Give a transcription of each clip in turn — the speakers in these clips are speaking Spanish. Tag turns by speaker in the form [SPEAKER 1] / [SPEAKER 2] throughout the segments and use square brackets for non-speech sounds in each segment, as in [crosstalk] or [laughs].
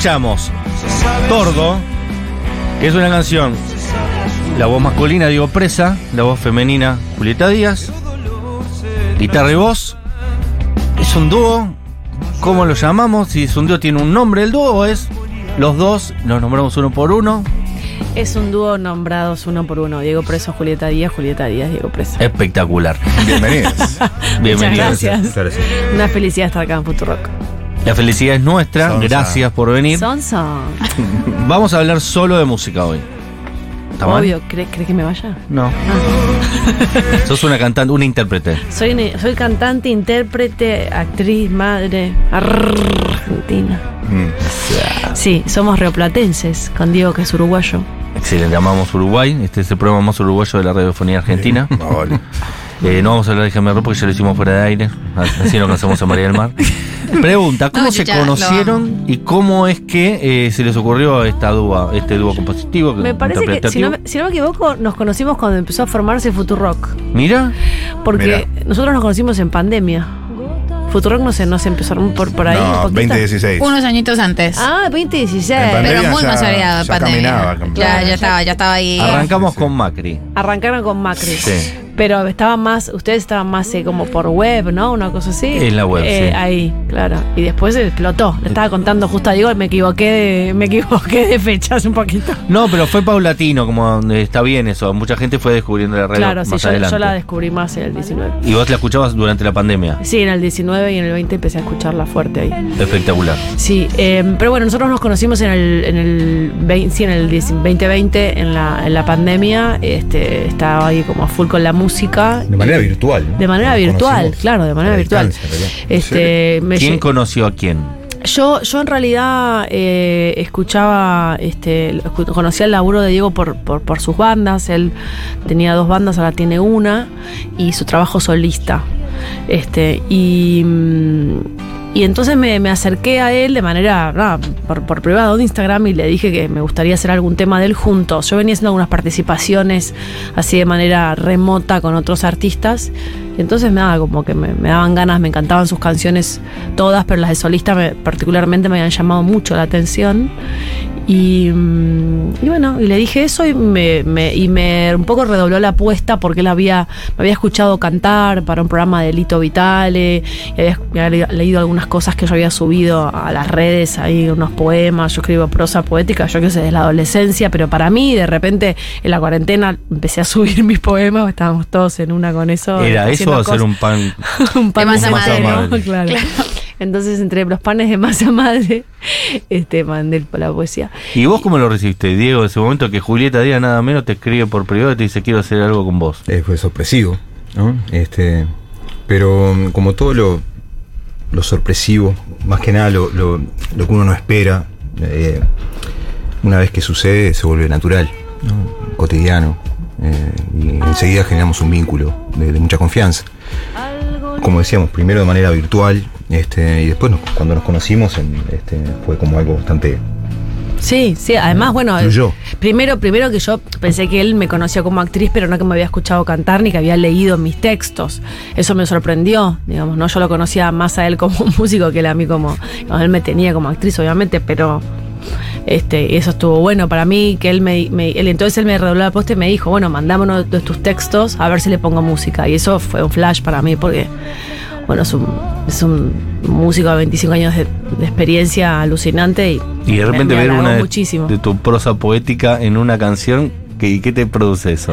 [SPEAKER 1] Escuchamos Tordo, que es una canción. La voz masculina, Diego Presa, la voz femenina, Julieta Díaz. Guitarra y voz. Es un dúo. ¿Cómo lo llamamos? Si es un dúo, tiene un nombre. El dúo es los dos, nos nombramos uno por uno.
[SPEAKER 2] Es un dúo nombrados uno por uno. Diego Preso, Julieta Díaz, Julieta Díaz, Diego Preso.
[SPEAKER 1] Espectacular.
[SPEAKER 3] Bienvenidos. [laughs]
[SPEAKER 1] Bienvenidos.
[SPEAKER 2] Muchas gracias.
[SPEAKER 3] Gracias.
[SPEAKER 2] Una felicidad estar acá en Futurock.
[SPEAKER 1] La felicidad es nuestra.
[SPEAKER 3] Sonsa.
[SPEAKER 1] Gracias por venir.
[SPEAKER 2] Son, son. [laughs]
[SPEAKER 1] Vamos a hablar solo de música hoy. ¿Está mal?
[SPEAKER 2] Obvio, ¿crees que me vaya?
[SPEAKER 1] No. [laughs] Sos una cantante, una intérprete.
[SPEAKER 2] Soy, soy cantante, intérprete, actriz, madre, argentina.
[SPEAKER 3] Mm.
[SPEAKER 2] Sí, somos rioplatenses, con Diego que es uruguayo.
[SPEAKER 1] Excelente, amamos Uruguay. Este es el programa más uruguayo de la radiofonía argentina. [laughs]
[SPEAKER 3] Vale.
[SPEAKER 1] Eh, no vamos a hablar de Jaime porque ya lo hicimos fuera de aire. Así no conocemos a María del Mar. [laughs] Pregunta, ¿cómo
[SPEAKER 4] No,
[SPEAKER 1] se conocieron y cómo es que eh, se les ocurrió esta dúa, este dúo compositivo?
[SPEAKER 2] Me parece que, si no, me- si no me equivoco, nos conocimos cuando empezó a formarse Futurock.
[SPEAKER 1] Mira,
[SPEAKER 2] Porque
[SPEAKER 3] Mira.
[SPEAKER 2] nosotros nos conocimos en pandemia. Futurock no sé, no se empezó por, por ahí.
[SPEAKER 3] No,
[SPEAKER 2] poquito.
[SPEAKER 3] 2016.
[SPEAKER 4] Unos añitos antes.
[SPEAKER 2] Ah, 2016.
[SPEAKER 3] En pandemia.
[SPEAKER 4] pero muy más
[SPEAKER 3] ya
[SPEAKER 4] pandemia.
[SPEAKER 3] caminaba, caminaba.
[SPEAKER 4] Ya, ya estaba, ya estaba ahí.
[SPEAKER 1] arrancamos
[SPEAKER 3] sí, sí.
[SPEAKER 1] con Macri.
[SPEAKER 2] Arrancaron con Macri.
[SPEAKER 1] Sí.
[SPEAKER 2] Pero estaban más, ustedes estaban más eh, como por web, ¿no? Una cosa así.
[SPEAKER 1] En la web,
[SPEAKER 2] Eh,
[SPEAKER 1] sí.
[SPEAKER 2] Ahí, claro. Y después explotó. Le estaba contando justo a Diego, me equivoqué de, me equivoqué de fechas un poquito.
[SPEAKER 1] No, pero fue paulatino, como eh, está bien eso. Mucha gente fue descubriendo la red
[SPEAKER 2] claro, sí,
[SPEAKER 1] más
[SPEAKER 2] yo,
[SPEAKER 1] adelante.
[SPEAKER 2] yo la descubrí más en el 19.
[SPEAKER 1] Y vos la escuchabas durante la pandemia.
[SPEAKER 2] Sí, en el 19 y en el 20 empecé a escucharla fuerte ahí.
[SPEAKER 1] Espectacular.
[SPEAKER 2] Sí, eh, pero bueno, nosotros nos conocimos en el, en el, 20, sí, en el 10 2020, en la, en la pandemia. Este, estaba ahí como a full con la música.
[SPEAKER 3] De manera virtual. ¿no?
[SPEAKER 2] De manera
[SPEAKER 3] Nos
[SPEAKER 2] virtual, claro, de manera virtual. Este, me
[SPEAKER 1] ¿Quién
[SPEAKER 2] lle-
[SPEAKER 1] conoció a quién?
[SPEAKER 2] yo, yo en realidad eh, escuchaba, este, conocía el laburo de Diego por, por, por sus bandas. Él tenía dos bandas, ahora tiene una, y su trabajo solista. Este, y, mm, y entonces me, me acerqué a él de manera, nada, por, por privado de Instagram y le dije que me gustaría hacer algún tema de él juntos. Yo venía haciendo algunas participaciones así de manera remota con otros artistas. Entonces nada, como que me, me daban ganas, me encantaban sus canciones todas, pero las de solista me- particularmente me habían llamado mucho la atención. Y, mm, bueno, y le dije eso y me, me- y me un poco redobló la apuesta porque él había, me había escuchado cantar para un programa de Lito Vitale, y había, me había le- leído algunas cosas que yo había subido a las redes, ahí unos poemas, yo escribo prosa poética, yo que sé, desde la adolescencia, pero para mí de repente en la cuarentena empecé a subir [laughs] mis poemas, estábamos todos en una con eso.
[SPEAKER 1] ¿Era eso o hacer un pan? [laughs]
[SPEAKER 2] un pan
[SPEAKER 4] De masa
[SPEAKER 2] masa
[SPEAKER 4] madre,
[SPEAKER 2] ¿no?
[SPEAKER 1] ¿no? [laughs]
[SPEAKER 2] Claro. Entonces, entre los panes de masa madre, [laughs] este, mandé la poesía.
[SPEAKER 1] ¿Y vos cómo lo recibiste, Diego, ese momento que Julieta Díaz nada menos te escribe por privado y te dice quiero hacer algo con vos?
[SPEAKER 3] Eh, fue sorpresivo, ¿no? Este, pero mm, como todo lo, lo sorpresivo, más que nada lo, lo- lo que uno no espera, eh, una vez que sucede se vuelve natural, ¿no? cotidiano, eh, y enseguida generamos un vínculo de, de mucha confianza. Como decíamos, primero de manera virtual, este, y después nos- cuando nos conocimos en- este, fue como algo bastante...
[SPEAKER 2] Sí, sí, además, bueno,
[SPEAKER 3] Fluyó.
[SPEAKER 2] primero, primero que yo pensé que él me conocía como actriz, pero no que me había escuchado cantar ni que había leído mis textos. Eso me sorprendió, digamos, ¿no? Yo lo conocía más a él como [laughs] músico que él a mí como. digamos, él me tenía como actriz, obviamente, pero. Este, eso estuvo bueno para mí, que él me, me- él, entonces él me redobló la posta y me dijo, bueno, mandame uno de tus textos a ver si le pongo música. Y eso fue un flash para mí, porque, bueno, es un, es un músico de 25 años de, de experiencia alucinante y,
[SPEAKER 1] Y de repente
[SPEAKER 2] me
[SPEAKER 1] ver una de,
[SPEAKER 2] muchísimo.
[SPEAKER 1] de tu prosa poética en una canción, ¿qué, ¿qué te produce eso?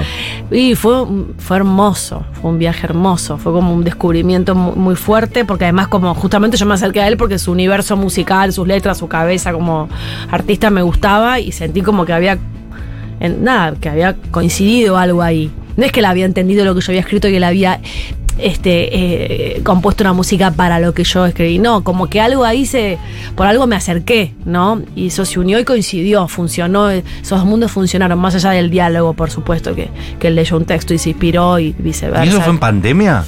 [SPEAKER 2] Y fue, fue hermoso, fue un viaje hermoso, fue como un descubrimiento mu- muy, fuerte, porque además como justamente yo me acerqué a él porque su universo musical, sus letras, su cabeza como artista me gustaba y sentí como que había, nada, que había coincidido algo ahí. No es que él había entendido lo que yo había escrito y él había este, eh, compuesto una música para lo que yo escribí. No, como que algo ahí se. Por algo me acerqué, ¿no? Y eso se unió y coincidió, funcionó. Esos dos mundos funcionaron, más allá del diálogo, por supuesto, que, que él leyó un texto y se inspiró y viceversa.
[SPEAKER 1] ¿Y eso fue en pandemia?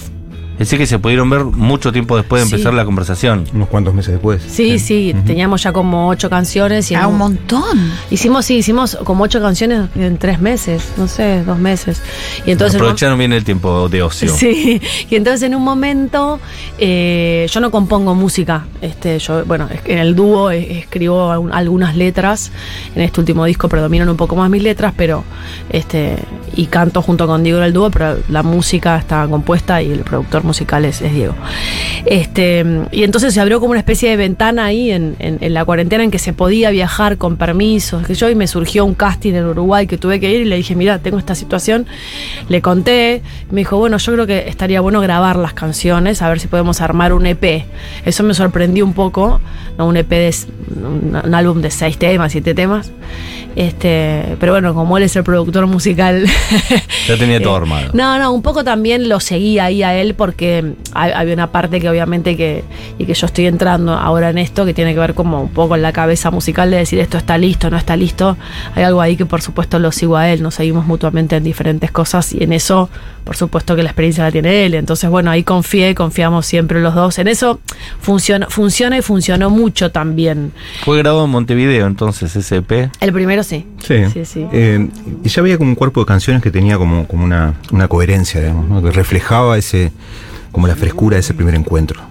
[SPEAKER 1] Es decir, que se pudieron ver mucho tiempo después de
[SPEAKER 2] Sí.
[SPEAKER 1] empezar la conversación.
[SPEAKER 3] Unos cuantos meses después.
[SPEAKER 2] Sí, sí, teníamos ya como ocho canciones y
[SPEAKER 4] Ah, un montón.
[SPEAKER 2] hicimos, sí, hicimos como ocho canciones en tres meses, no sé, dos meses. Y entonces
[SPEAKER 1] Aprovecharon bien el tiempo de ocio.
[SPEAKER 2] Sí, y entonces en un momento eh, yo no compongo música, este, yo, bueno, es que en el dúo escribo algun- algunas letras, en este último disco predominan un poco más mis letras, pero este, y canto junto con Diego en el dúo, pero la música está compuesta y el productor musical es, Diego. Este, y entonces se abrió como una especie de ventana ahí en, en- en la cuarentena en que se podía viajar con permisos, que yo, y me surgió un casting en Uruguay que tuve que ir y le dije, mira, tengo esta situación, le conté, me dijo, bueno, yo creo que estaría bueno grabar las canciones, a ver si podemos armar un EP. Eso me sorprendió un poco, ¿no? un EP de un álbum de seis temas, siete temas. Este, pero bueno, como él es el productor musical.
[SPEAKER 1] Ya tenía todo [laughs]
[SPEAKER 2] eh,
[SPEAKER 1] armado.
[SPEAKER 2] No, no, un poco también lo seguía ahí a él porque hay- había una parte que obviamente que, y que yo estoy entrando ahora en esto, que tiene que ver como un poco en la cabeza musical de decir esto está listo, no está listo. Hay algo ahí que por supuesto lo sigo a él, nos seguimos mutuamente en diferentes cosas y en eso por supuesto que la experiencia la tiene él. Entonces bueno, ahí confié, confiamos siempre los dos. En eso funciona, funciona y funcionó mucho también.
[SPEAKER 1] Fue grabado en Montevideo entonces ese EP.
[SPEAKER 2] El primero sí.
[SPEAKER 3] Sí.
[SPEAKER 2] Sí, sí.
[SPEAKER 3] Eh, y ya había como un cuerpo de canciones que tenía como, como una, una coherencia, digamos, ¿no? que reflejaba ese como la frescura de ese primer encuentro.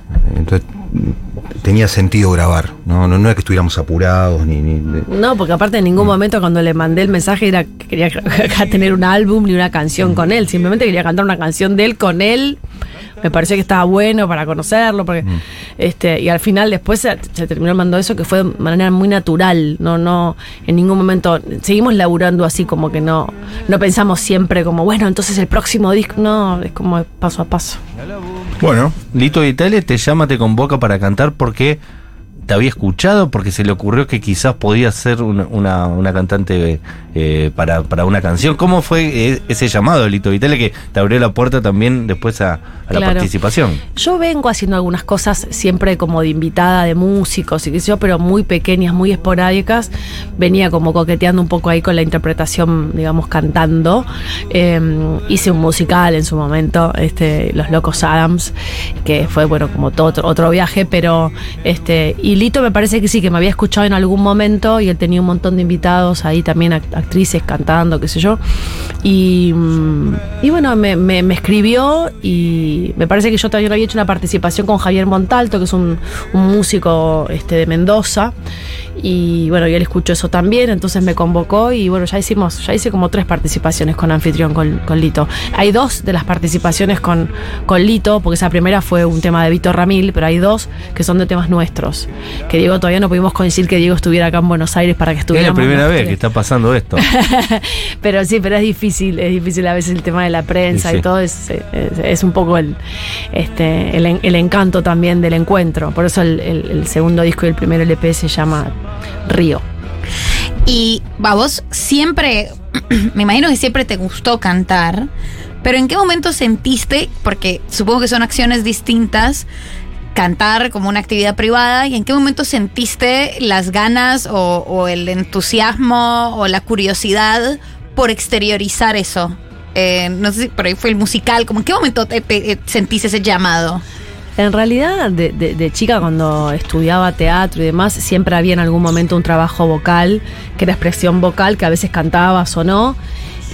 [SPEAKER 3] Tenía sentido grabar, no, no, no era que estuviéramos apurados ni... ni de-
[SPEAKER 2] No, porque aparte en ningún momento cuando le mandé el mensaje era que quería [laughs] tener un álbum ni una canción con él. Simplemente quería cantar una canción de él con él. Me pareció que estaba bueno para conocerlo. Porque, este, y al final después se, se terminó mandando eso que fue de manera muy natural. No, no, en ningún momento. Seguimos laburando así, como que no, no pensamos siempre como, bueno, entonces el próximo disco. No, es como paso a paso.
[SPEAKER 3] Bueno,
[SPEAKER 1] Lito Vitale te llama, te convoca para cantar porque te había escuchado, porque se le ocurrió que quizás podía ser una, una, una cantante eh, para, para una canción. ¿Cómo fue eh, ese llamado de Lito Vitale que te abrió la puerta también después a, a la participación?
[SPEAKER 2] Yo vengo haciendo algunas cosas siempre como de invitada de músicos y qué sé yo, pero muy pequeñas, muy esporádicas. Venía como coqueteando un poco ahí con la interpretación, digamos, cantando. Eh, hice un musical en su momento, este, Los Locos Adams, que fue, bueno, como todo otro, otro viaje, pero este, y Lito me parece que sí, que me había escuchado en algún momento y él tenía un montón de invitados ahí también, act- actrices cantando, qué sé yo. Y, mm, y bueno, me, me- me escribió y me parece que yo también había hecho una participación con Javier Montalto, que es un, un músico este, de Mendoza. Y bueno, y él escuchó eso también, entonces me convocó y bueno, ya hicimos, ya hice como tres participaciones con anfitrión con, con Lito. Hay dos de las participaciones con, con Lito, porque esa primera fue un tema de Víctor Ramil, pero hay dos que son de temas nuestros. Que Diego todavía no pudimos coincidir que Diego estuviera acá en Buenos Aires para que
[SPEAKER 1] Es
[SPEAKER 2] estuviera.
[SPEAKER 1] la primera vez que está pasando esto. [laughs]
[SPEAKER 2] pero sí, pero es difícil, es difícil a veces el tema de la prensa
[SPEAKER 1] Sí, sí.
[SPEAKER 2] y todo, es, es, es un poco el, este, el, el encanto también del encuentro. Por eso el, el- el segundo disco y el primer LP se llama Río.
[SPEAKER 4] Y a vos siempre, [clears throat] me imagino que siempre te gustó cantar, pero ¿en qué momento sentiste, porque supongo que son acciones distintas, cantar como una actividad privada, y en qué momento sentiste las ganas o, el entusiasmo o la curiosidad por exteriorizar eso? Eh, no sé si por ahí fue el musical, como en qué momento te, te- sentiste ese llamado?
[SPEAKER 2] En realidad, de, chica, cuando estudiaba teatro y demás, siempre había en algún momento un trabajo vocal, que era expresión vocal, que a veces cantabas o no.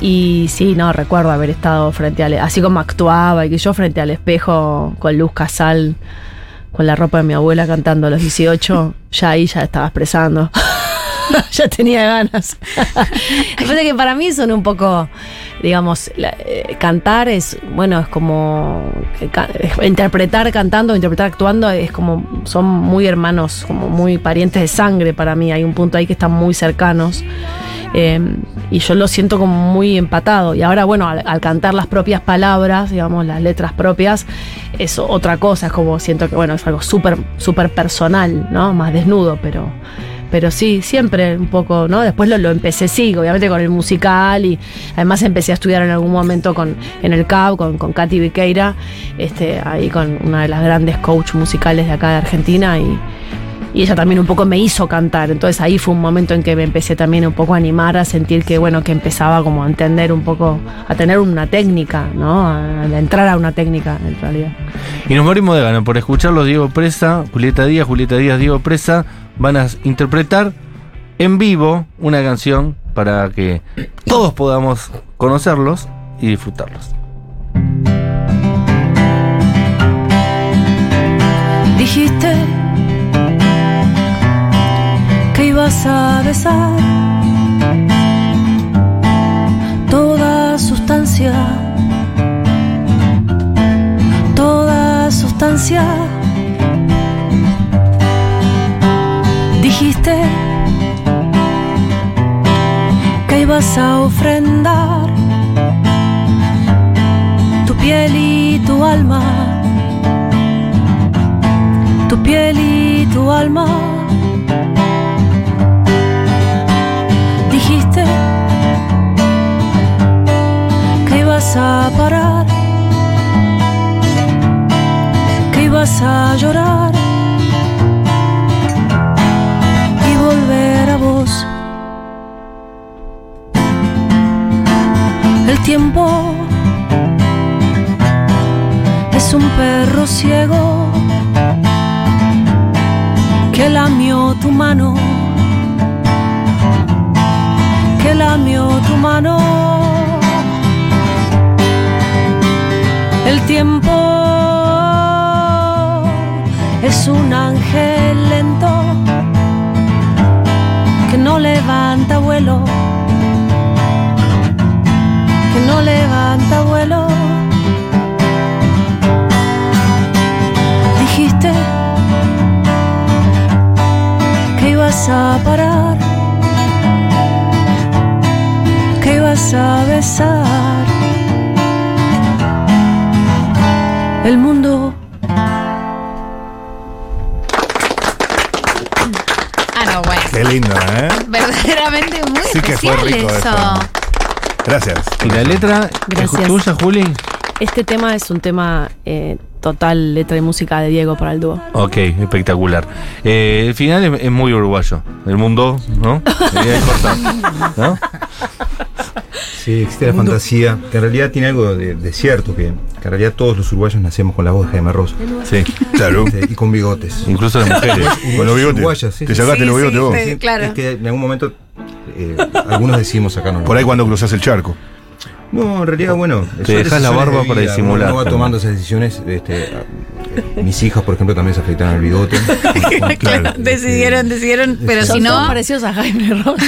[SPEAKER 2] Y sí, no, recuerdo haber estado frente al, así como actuaba y que yo frente al espejo con luz casal, con la ropa de mi abuela cantando a los 18, ya ahí ya estaba expresando. [laughs] [laughs] ya tenía ganas. [laughs] Lo que para mí son un poco, digamos, eh, cantar es, bueno, es como es- interpretar cantando, interpretar actuando, es como, son muy hermanos, como muy parientes de sangre para mí. Hay un punto ahí que están muy cercanos. Eh, y yo lo siento como muy empatado. Y ahora, bueno, al, al cantar las propias palabras, digamos, las letras propias, es otra cosa. Es como siento que, bueno, es algo súper, súper personal, ¿no? Más desnudo, pero. Pero sí, siempre un poco, ¿no? Después lo, lo empecé, sí, obviamente con el musical y además empecé a estudiar en algún momento con, en el CAB con, con Katy Viqueira, este, ahí con una de las grandes coach musicales de acá de Argentina y, Y ella también un poco me hizo cantar. Entonces ahí fue un momento en que me empecé también un poco a animar, a sentir que, bueno, que empezaba como a entender un poco, a tener una técnica, ¿no? A, a entrar a una técnica, en realidad.
[SPEAKER 1] Y nos morimos de ganas por escucharlos Diego Presa, Julieta Díaz, Julieta Díaz, Diego Presa van a interpretar en vivo una canción para que todos podamos conocerlos y disfrutarlos.
[SPEAKER 2] Dijiste que ibas a besar toda sustancia, toda sustancia. Dijiste que ibas a ofrendar tu piel y tu alma tu piel y tu alma. Dijiste que ibas a parar, que ibas a llorar tiempo es un perro ciego que lamió tu mano, que lamió tu mano. El tiempo es un ángel lento que no levanta vuelo, no levanta vuelo. Dijiste que ibas a parar, que ibas a besar el mundo.
[SPEAKER 4] Ah, no, bueno.
[SPEAKER 5] Qué lindo, ¿eh?
[SPEAKER 4] Verdaderamente muy
[SPEAKER 5] Sí que fue
[SPEAKER 4] especial
[SPEAKER 5] rico
[SPEAKER 4] eso.
[SPEAKER 5] Gracias.
[SPEAKER 1] ¿Y la letra
[SPEAKER 2] Gracias.
[SPEAKER 1] es tuya, Juli?
[SPEAKER 2] Este tema es un tema eh, total letra y música de Diego para el dúo.
[SPEAKER 1] Ok, espectacular. Eh, el final es, es muy uruguayo. El mundo, ¿no? [laughs] Sería corta, ¿no?
[SPEAKER 3] Sí, existe la fantasía, que en realidad tiene algo de, de cierto, que, que en realidad todos los uruguayos nacemos con la voz de Jaime Ross
[SPEAKER 1] Sí.
[SPEAKER 5] Claro.
[SPEAKER 3] y con bigotes.
[SPEAKER 1] Incluso las mujeres.
[SPEAKER 5] Con los bigotes.
[SPEAKER 3] Uruguayas, sí,
[SPEAKER 5] Te
[SPEAKER 3] sí.
[SPEAKER 5] sacaste
[SPEAKER 4] Sí,
[SPEAKER 5] los bigotes
[SPEAKER 4] sí,
[SPEAKER 5] vos.
[SPEAKER 4] sí. claro.
[SPEAKER 3] Es que en algún momento eh, algunos decidimos sacarnos.
[SPEAKER 5] Por ahí cuando cruzas el charco.
[SPEAKER 3] No, en realidad, bueno.
[SPEAKER 1] Te dejas la barba para disimular
[SPEAKER 3] Uno va tomando esas decisiones. Este, mis hijas, por ejemplo, también se afeitaron el bigote. [laughs]
[SPEAKER 5] Claro.
[SPEAKER 4] Decidieron, decidieron, pero si no.
[SPEAKER 2] parecidos a Jaime Ross.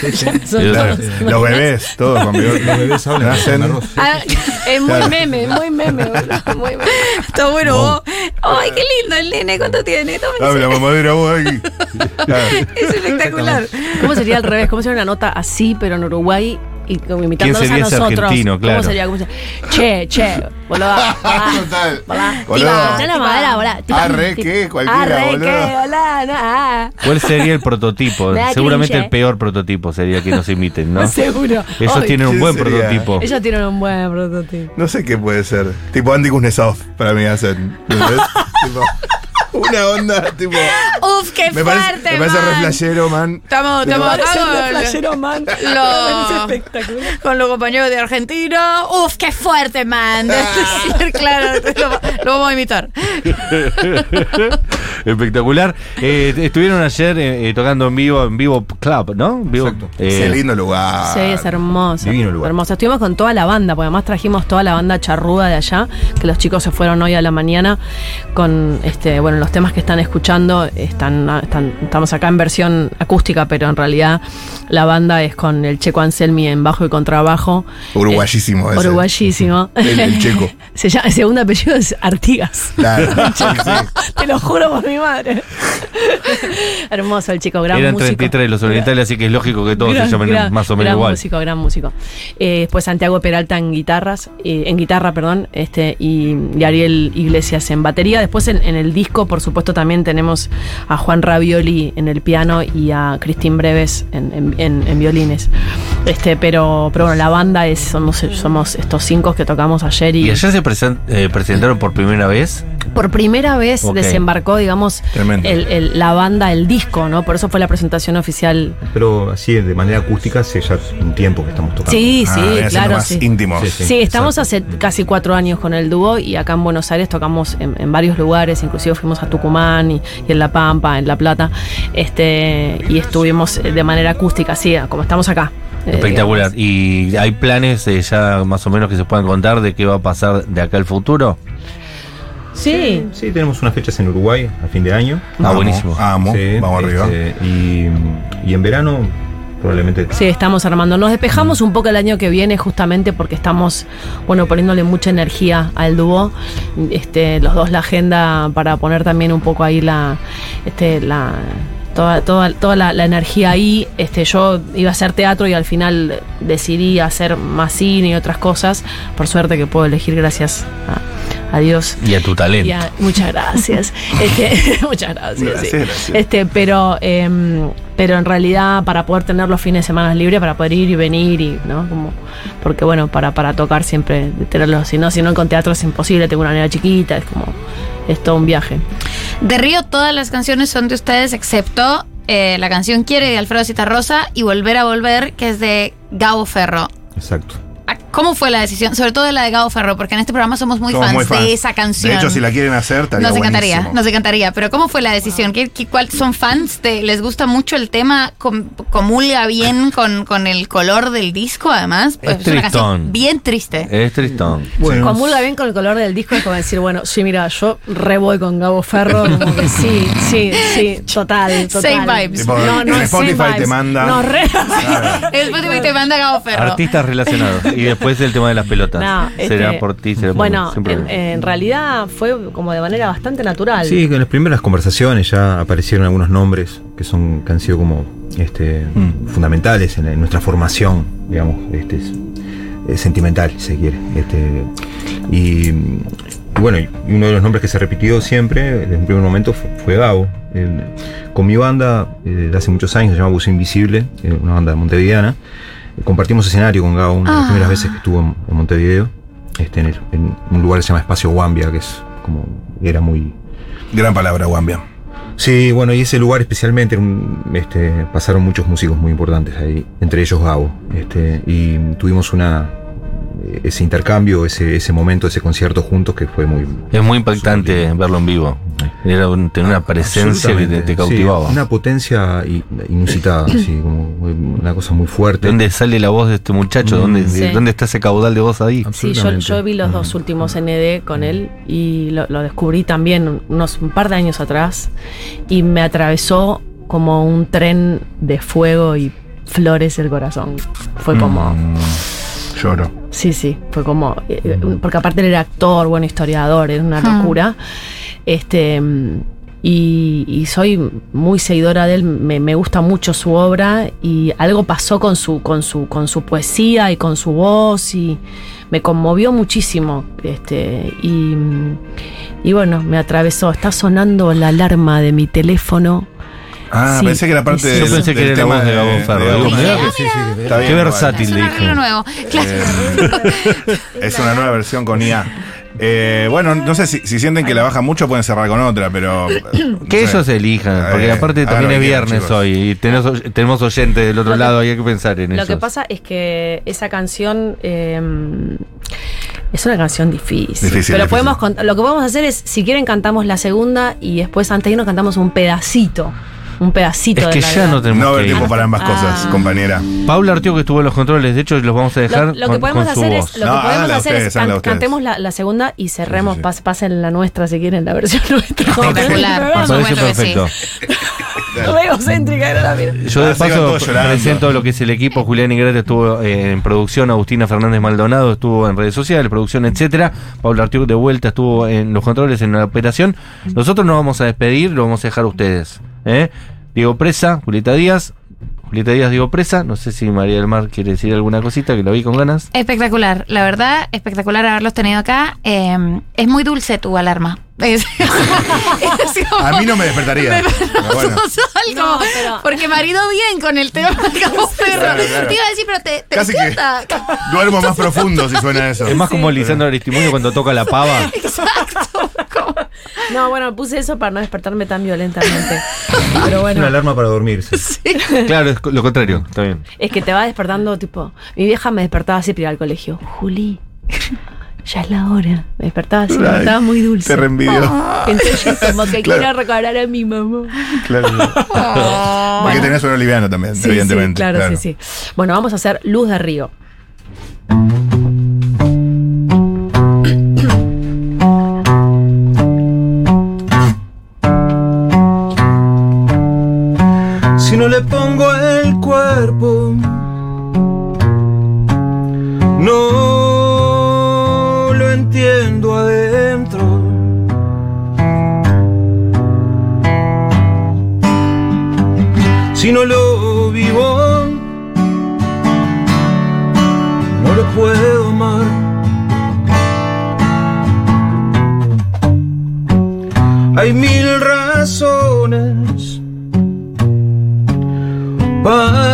[SPEAKER 2] Son
[SPEAKER 1] Claro.
[SPEAKER 2] todos-
[SPEAKER 5] Los bebés, todos con.
[SPEAKER 3] Los bebés hablan de
[SPEAKER 5] Nacen-
[SPEAKER 3] Jaime Ross.
[SPEAKER 4] Ah, [laughs]
[SPEAKER 2] Es muy meme, muy meme, boludo, muy meme.
[SPEAKER 4] está bueno vos. Ay, qué lindo el nene, ¿cuánto tiene?
[SPEAKER 5] Dame la mamadera vos aquí. Claro. [laughs]
[SPEAKER 4] Es espectacular.
[SPEAKER 2] ¿Cómo sería al revés? ¿Cómo sería una nota así, pero en Uruguay? Y como imitándonos
[SPEAKER 1] ¿Quién sería
[SPEAKER 2] a
[SPEAKER 1] ese
[SPEAKER 2] nosotros.
[SPEAKER 1] argentino? Claro.
[SPEAKER 2] ¿Cómo sería? ¿Cómo sería? Che, che, boludo. [laughs] Hola.
[SPEAKER 5] Total.
[SPEAKER 2] La madera, hola. Tipo-
[SPEAKER 5] Arre, ¿qué? Cualquiera,
[SPEAKER 2] Arre,
[SPEAKER 5] boludo.
[SPEAKER 2] ¿qué? Hola, no, ah.
[SPEAKER 1] ¿Cuál sería el prototipo? [laughs] Seguramente
[SPEAKER 2] cringe.
[SPEAKER 1] el peor prototipo sería que nos imiten, ¿no? [laughs]
[SPEAKER 2] Seguro.
[SPEAKER 1] Esos
[SPEAKER 2] Ay,
[SPEAKER 1] tienen un
[SPEAKER 5] ¿quién
[SPEAKER 1] buen
[SPEAKER 5] sería?
[SPEAKER 1] prototipo.
[SPEAKER 2] Ellos tienen un buen prototipo.
[SPEAKER 5] No sé qué puede ser. Tipo Andy Kuznetsov para mí hacen. ¿entendés? tipo, una onda, tipo.
[SPEAKER 4] Uf, qué
[SPEAKER 5] Me
[SPEAKER 4] fuerte,
[SPEAKER 5] parece, me parece re flashero, man.
[SPEAKER 4] Estamos, estamos
[SPEAKER 2] flashero, man.
[SPEAKER 4] Lo-
[SPEAKER 2] Es espectacular.
[SPEAKER 4] con los compañeros de Argentina. Uf, qué fuerte, man. [laughs] claro, lo, lo vamos a imitar. [laughs]
[SPEAKER 1] Espectacular. Eh, estuvieron ayer eh, eh, tocando en vivo, en vivo Club, ¿no? Vivo,
[SPEAKER 3] Exacto.
[SPEAKER 1] eh,
[SPEAKER 5] Qué lindo lugar.
[SPEAKER 2] Sí, es hermoso.
[SPEAKER 3] Divino lugar.
[SPEAKER 2] Hermoso. Estuvimos con toda la banda, porque además trajimos toda la banda charruda de allá, que los chicos se fueron hoy a la mañana con este, bueno, los temas que están escuchando están, están- estamos acá en versión acústica, pero en realidad la banda es con el Checo Anselmi en bajo y contrabajo.
[SPEAKER 5] Uruguayísimo ese.
[SPEAKER 2] Uruguayísimo. [laughs]
[SPEAKER 5] El- el checo. [laughs]
[SPEAKER 2] Se llama, el segundo apellido es Artigas.
[SPEAKER 5] Claro. [laughs] Sí.
[SPEAKER 2] Te lo juro por mi madre. Hermoso el chico, gran
[SPEAKER 1] eran
[SPEAKER 2] músico.
[SPEAKER 1] 33 de los orientales, así que es lógico que todos
[SPEAKER 2] Gran-
[SPEAKER 1] se llamen
[SPEAKER 2] gran-
[SPEAKER 1] más o menos
[SPEAKER 2] gran
[SPEAKER 1] igual.
[SPEAKER 2] músico, gran músico. Eh, después Santiago Peralta en guitarras, eh, en guitarra, perdón, este, y, y Ariel Iglesias en batería. Después en, en el disco, por supuesto, también tenemos a Juan Ravioli en el piano y a Cristín Breves en, en- en- en violines. Este, pero, pero bueno, la banda es, somos, somos estos cinco que tocamos ayer y,
[SPEAKER 1] ¿Y ayer se presen- eh, presentaron por primera vez?
[SPEAKER 2] por primera vez
[SPEAKER 1] Ok.
[SPEAKER 2] desembarcó, digamos,
[SPEAKER 5] Tremendo.
[SPEAKER 2] el- el- la banda, el disco, ¿no? Por eso fue la presentación oficial.
[SPEAKER 3] Pero así de manera acústica hace ya un tiempo que estamos tocando.
[SPEAKER 2] Sí,
[SPEAKER 5] Ah,
[SPEAKER 2] sí, claro,
[SPEAKER 5] más
[SPEAKER 2] sí.
[SPEAKER 5] íntimo.
[SPEAKER 3] Sí,
[SPEAKER 2] Sí,
[SPEAKER 3] sí.
[SPEAKER 2] estamos hace casi cuatro años con el dúo y acá en Buenos Aires tocamos en, en varios lugares, inclusive fuimos a Tucumán y, y en La Pampa, en La Plata, este, y estuvimos de manera acústica, así como estamos acá. eh,
[SPEAKER 1] Espectacular. ¿Y hay planes eh, ya más o menos que se puedan contar de qué va a pasar de acá al futuro?
[SPEAKER 2] Sí,
[SPEAKER 3] Sí, tenemos unas fechas en Uruguay a fin de año.
[SPEAKER 1] Ah,
[SPEAKER 5] Vamos,
[SPEAKER 1] buenísimo.
[SPEAKER 5] Vamos,
[SPEAKER 3] Sí,
[SPEAKER 5] vamos arriba.
[SPEAKER 3] este, y, y en verano probablemente
[SPEAKER 2] Sí, estamos armando. Nos despejamos un poco el año que viene justamente porque estamos, bueno, poniéndole mucha energía al dúo. Este, los dos la agenda para poner también un poco ahí la, este, la toda, toda, toda la, la energía ahí. Este, yo iba a hacer teatro y al final decidí hacer más cine y otras cosas. Por suerte que puedo elegir gracias a, a Dios.
[SPEAKER 1] Y a tu talento.
[SPEAKER 2] Muchas gracias. [laughs] Este, [laughs] muchas gracias. sí.
[SPEAKER 5] Gracias.
[SPEAKER 2] Este, pero, em, pero en realidad para poder tener los fines de semana libres, para poder ir y venir y, ¿no? Como, porque bueno, para, para tocar siempre tenerlos, si no, si no con teatro es imposible, tengo una nena chiquita, es como, es todo un viaje.
[SPEAKER 4] De Río todas las canciones son de ustedes excepto eh, la canción Quiere de Alfredo Citarrosa y Volver a Volver, que es de Gabo Ferro.
[SPEAKER 3] Exacto.
[SPEAKER 4] ¿Cómo fue la decisión? Sobre todo de la de Gabo Ferro, porque en este programa somos muy,
[SPEAKER 5] Somos
[SPEAKER 4] fans,
[SPEAKER 5] muy fans.
[SPEAKER 4] de esa canción.
[SPEAKER 5] De hecho, si la quieren hacer, estaría
[SPEAKER 4] nos encantaría,
[SPEAKER 5] buenísimo.
[SPEAKER 4] nos encantaría. Pero ¿cómo fue la decisión? ¿Qué, qué- cuál- ¿Son fans? de- ¿Les gusta mucho el tema? Com- ¿Comulga bien [laughs] con, con el color del disco, además? Pues
[SPEAKER 1] Es
[SPEAKER 4] una canción
[SPEAKER 1] tristón.
[SPEAKER 4] bien triste.
[SPEAKER 1] Es tristón.
[SPEAKER 3] Bueno,
[SPEAKER 2] Comulga bien con el color del disco, es como decir, bueno, sí, mira, yo re voy con Gabo Ferro, como que sí, sí, sí, total, total.
[SPEAKER 4] Same vibes.
[SPEAKER 5] Tipo, en
[SPEAKER 2] same
[SPEAKER 5] Spotify te
[SPEAKER 2] vibes.
[SPEAKER 5] manda-
[SPEAKER 2] No, re. [laughs]
[SPEAKER 4] Spotify te manda Gabo Ferro.
[SPEAKER 1] Artistas relacionados. Y después el tema de las pelotas.
[SPEAKER 2] No,
[SPEAKER 1] será
[SPEAKER 2] este,
[SPEAKER 1] por ti, será por
[SPEAKER 2] Bueno,
[SPEAKER 1] siempre.
[SPEAKER 2] en, en realidad fue como de manera bastante natural.
[SPEAKER 3] Sí, en las primeras conversaciones ya aparecieron algunos nombres que son que han sido como este,
[SPEAKER 5] Mm.
[SPEAKER 3] fundamentales en, en nuestra formación, digamos, este, es- es sentimental, si se quiere. Este, y, y bueno, y uno de los nombres que se repitió siempre, en un primer momento, fue, fue Gabo. El- con mi banda, eh, de hace muchos años, se llama Buzo Invisible, eh, una banda montevideana. Compartimos escenario con Gabo una de las
[SPEAKER 4] Ah.
[SPEAKER 3] primeras veces que estuvo en, en Montevideo, este, en, el- en un lugar que se llama Espacio Guambia, que es como, era muy,
[SPEAKER 5] Gran palabra, Wambia.
[SPEAKER 3] Sí, bueno, y ese lugar especialmente, este, pasaron muchos músicos muy importantes ahí, entre ellos Gabo. Este, y tuvimos una ese intercambio, ese, ese momento, ese concierto juntos que fue muy...
[SPEAKER 1] Es muy impactante verlo en vivo. Era un- tener una presencia que te,
[SPEAKER 3] sí,
[SPEAKER 1] cautivaba.
[SPEAKER 3] una potencia inusitada, [clears throat] así, como una cosa muy fuerte.
[SPEAKER 1] ¿De dónde sale la voz de este muchacho? ¿Dónde, de-
[SPEAKER 2] Sí.
[SPEAKER 1] ¿Dónde está ese caudal de voz ahí?
[SPEAKER 2] Sí, yo, vi los dos últimos ND con él y lo, lo descubrí también unos un par de años atrás y me atravesó como un tren de fuego y flores el corazón. Fue como,
[SPEAKER 5] Mm, lloro.
[SPEAKER 2] Sí, sí, fue como, eh, porque aparte él era actor, bueno, historiador, era una
[SPEAKER 4] Hmm.
[SPEAKER 2] locura. Este. Y, y soy muy seguidora de él, me, me gusta mucho su obra y algo pasó con su, con su, con su poesía y con su voz y me conmovió muchísimo. Este, y, y bueno, me atravesó. Está sonando la alarma de mi teléfono.
[SPEAKER 5] Ah,
[SPEAKER 2] Sí,
[SPEAKER 5] pensé que era parte
[SPEAKER 2] sí.
[SPEAKER 5] del,
[SPEAKER 1] Yo pensé que
[SPEAKER 5] del
[SPEAKER 1] era la voz de Gabo Ferro.
[SPEAKER 5] de
[SPEAKER 1] Qué versátil.
[SPEAKER 4] Es un
[SPEAKER 1] dije.
[SPEAKER 4] nuevo. Claro.
[SPEAKER 5] Eh, es una nueva versión con IA. Eh, bueno, no sé si, si sienten que la baja mucho, pueden cerrar con otra, pero. [clears throat] no
[SPEAKER 1] Que
[SPEAKER 5] sé.
[SPEAKER 1] ellos elijan, porque
[SPEAKER 5] Eh,
[SPEAKER 1] aparte también
[SPEAKER 5] lo
[SPEAKER 1] es viernes
[SPEAKER 5] chicos.
[SPEAKER 1] hoy y tenemos, tenemos oyentes del otro
[SPEAKER 2] Lo que-
[SPEAKER 1] lado, hay que pensar en
[SPEAKER 2] Lo
[SPEAKER 1] eso.
[SPEAKER 2] que pasa es que esa canción eh, es una canción difícil.
[SPEAKER 5] Difícil,
[SPEAKER 2] pero
[SPEAKER 5] difícil.
[SPEAKER 2] podemos lo que podemos hacer es, si quieren, cantamos la segunda y después antes de irnos cantamos un pedacito. Un pedacito
[SPEAKER 1] Es
[SPEAKER 2] de
[SPEAKER 1] que
[SPEAKER 2] la
[SPEAKER 1] ya no tenemos
[SPEAKER 5] No
[SPEAKER 1] que
[SPEAKER 5] haber
[SPEAKER 1] ir.
[SPEAKER 5] tiempo para ambas cosas,
[SPEAKER 2] Ah.
[SPEAKER 5] compañera.
[SPEAKER 1] Paula Artio que estuvo en los controles, de hecho los vamos a dejar
[SPEAKER 2] Lo, lo
[SPEAKER 1] con,
[SPEAKER 2] que podemos
[SPEAKER 1] con
[SPEAKER 2] hacer
[SPEAKER 1] voz.
[SPEAKER 2] es, lo
[SPEAKER 5] No,
[SPEAKER 2] que podemos
[SPEAKER 5] háganla
[SPEAKER 2] hacer
[SPEAKER 5] ustedes,
[SPEAKER 2] es can-
[SPEAKER 5] háganla ustedes.
[SPEAKER 2] cantemos la, la segunda y cerremos,
[SPEAKER 5] Sí, sí,
[SPEAKER 2] pas- pasen la nuestra si quieren, la versión [laughs] nuestra.
[SPEAKER 4] Espectacular.
[SPEAKER 1] Parece perfecto. [laughs]
[SPEAKER 2] Re egocéntrica era la mía.
[SPEAKER 1] Yo de
[SPEAKER 5] Ah,
[SPEAKER 1] paso presento lo que es el equipo. Julián Ingrate estuvo eh, en producción, Agustina Fernández Maldonado estuvo en redes sociales, producción, etcétera. Paula Artiuk de vuelta estuvo en los controles, en la operación. Nosotros nos vamos a despedir, lo vamos a dejar a ustedes. ¿Eh? Diego Presa, Julieta Díaz, Julieta Díaz, Diego Presa. No sé si María del Mar quiere decir alguna cosita, que lo vi con ganas.
[SPEAKER 4] Espectacular, la verdad, espectacular haberlos tenido acá. Eh, es muy dulce tu alarma. Es- [laughs] es como-
[SPEAKER 5] A mí no me despertaría.
[SPEAKER 4] Me
[SPEAKER 5] Pero [laughs] bueno.
[SPEAKER 4] pasó algo,
[SPEAKER 2] No, pero-
[SPEAKER 4] porque marido bien con el tema perro. [laughs]
[SPEAKER 5] Claro, claro.
[SPEAKER 4] Te iba a decir, pero te, te
[SPEAKER 5] Casi que duermo más profundo si suena eso.
[SPEAKER 1] Es más como Lisandro Aristimuño cuando toca la pava.
[SPEAKER 4] Exacto. como-
[SPEAKER 2] No, bueno, puse eso para no despertarme tan violentamente. Pero
[SPEAKER 3] Una alarma para dormirse. [laughs]
[SPEAKER 1] Claro, es lo contrario. Está bien.
[SPEAKER 2] es que te va despertando, tipo. Mi vieja me despertaba así para ir al colegio. Juli, ya es la hora. Me despertaba así, me estaba muy dulce.
[SPEAKER 5] Te reenvidio.
[SPEAKER 2] Entonces, yo como que
[SPEAKER 5] Claro.
[SPEAKER 2] quiero recordar a mi mamá.
[SPEAKER 5] Claro. [laughs] Porque tenés suelo liviano también,
[SPEAKER 2] Sí,
[SPEAKER 5] evidentemente.
[SPEAKER 2] sí, claro, sí, sí. Bueno, vamos a hacer Luz de Río.
[SPEAKER 3] Si no lo vivo, no lo puedo amar. Hay mil razones para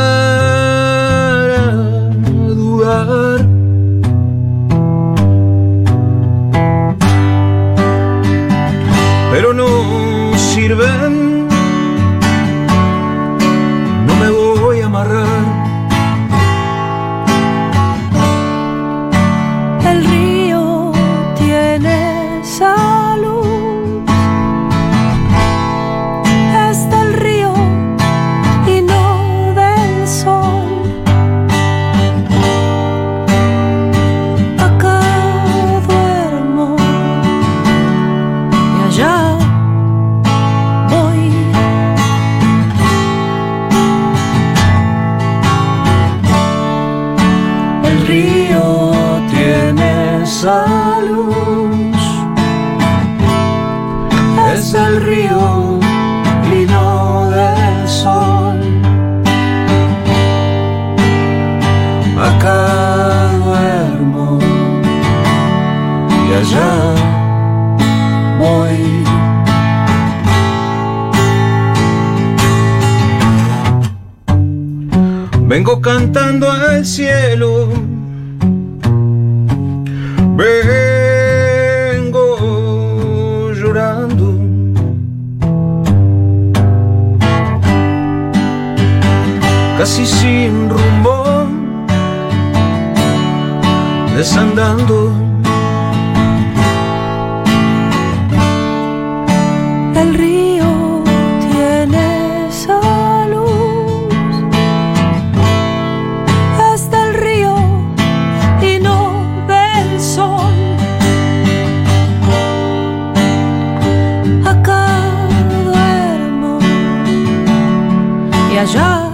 [SPEAKER 2] Vengo cantando al cielo. Vengo llorando. Casi sin rumbo. Desandando. viajar